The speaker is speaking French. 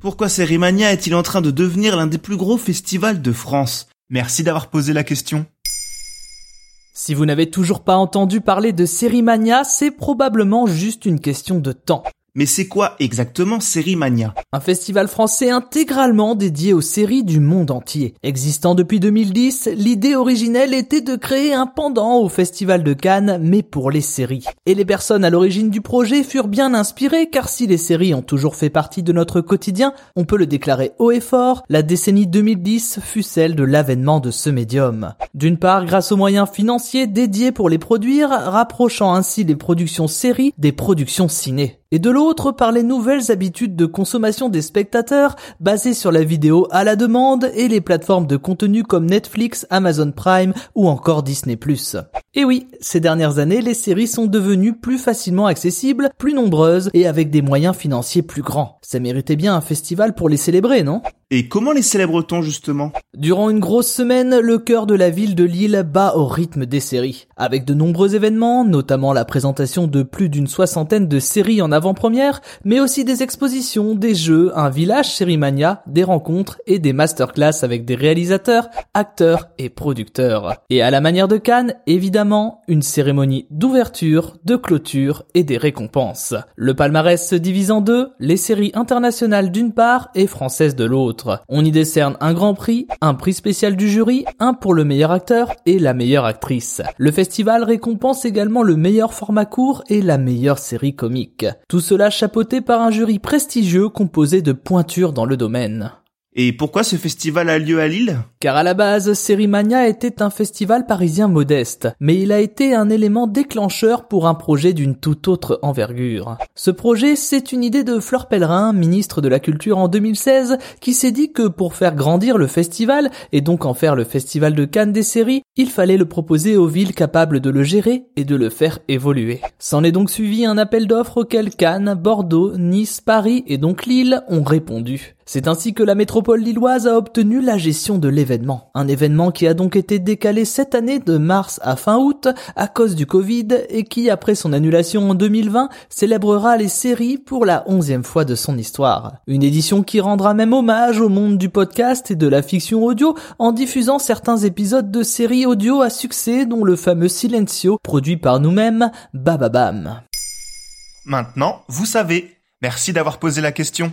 Pourquoi Sérimania est-il en train de devenir l'un des plus gros festivals de France? Merci d'avoir posé la question. Si vous n'avez toujours pas entendu parler de Sérimania, c'est probablement juste une question de temps. Mais c'est quoi exactement Sérimania? Un festival français intégralement dédié aux séries du monde entier. Existant depuis 2010, l'idée originelle était de créer un pendant au festival de Cannes, mais pour les séries. Et les personnes à l'origine du projet furent bien inspirées, car si les séries ont toujours fait partie de notre quotidien, on peut le déclarer haut et fort, la décennie 2010 fut celle de l'avènement de ce médium. D'une part, grâce aux moyens financiers dédiés pour les produire, rapprochant ainsi les productions séries des productions ciné et de l'autre par les nouvelles habitudes de consommation des spectateurs basées sur la vidéo à la demande et les plateformes de contenu comme Netflix, Amazon Prime ou encore Disney+. Et oui, ces dernières années, les séries sont devenues plus facilement accessibles, plus nombreuses et avec des moyens financiers plus grands. Ça méritait bien un festival pour les célébrer, non? Et comment les célèbre-t-on justement? Durant une grosse semaine, le cœur de la ville de Lille bat au rythme des séries. Avec de nombreux événements, notamment la présentation de plus d'une soixantaine de séries en avant-première, mais aussi des expositions, des jeux, un village sérimania, des rencontres et des masterclass avec des réalisateurs, acteurs et producteurs. Et à la manière de Cannes, évidemment, une cérémonie d'ouverture, de clôture et des récompenses. Le palmarès se divise en deux, les séries internationales d'une part et françaises de l'autre. On y décerne un grand prix, un prix spécial du jury, un pour le meilleur acteur et la meilleure actrice. Le festival récompense également le meilleur format court et la meilleure série comique. Tout cela chapeauté par un jury prestigieux composé de pointures dans le domaine. Et pourquoi ce festival a lieu à Lille? Car à la base, Sérimania était un festival parisien modeste, mais il a été un élément déclencheur pour un projet d'une toute autre envergure. Ce projet, c'est une idée de Fleur Pellerin, ministre de la Culture en 2016, qui s'est dit que pour faire grandir le festival, et donc en faire le festival de Cannes des séries, il fallait le proposer aux villes capables de le gérer et de le faire évoluer. S'en est donc suivi un appel d'offres auquel Cannes, Bordeaux, Nice, Paris et donc Lille ont répondu. C'est ainsi que la métropole lilloise a obtenu la gestion de l'événement. Un événement qui a donc été décalé cette année de mars à fin août à cause du Covid et qui, après son annulation en 2020, célébrera les séries pour la onzième fois de son histoire. Une édition qui rendra même hommage au monde du podcast et de la fiction audio en diffusant certains épisodes de séries audio à succès dont le fameux Silencio produit par nous-mêmes, Bababam. Maintenant, vous savez. Merci d'avoir posé la question.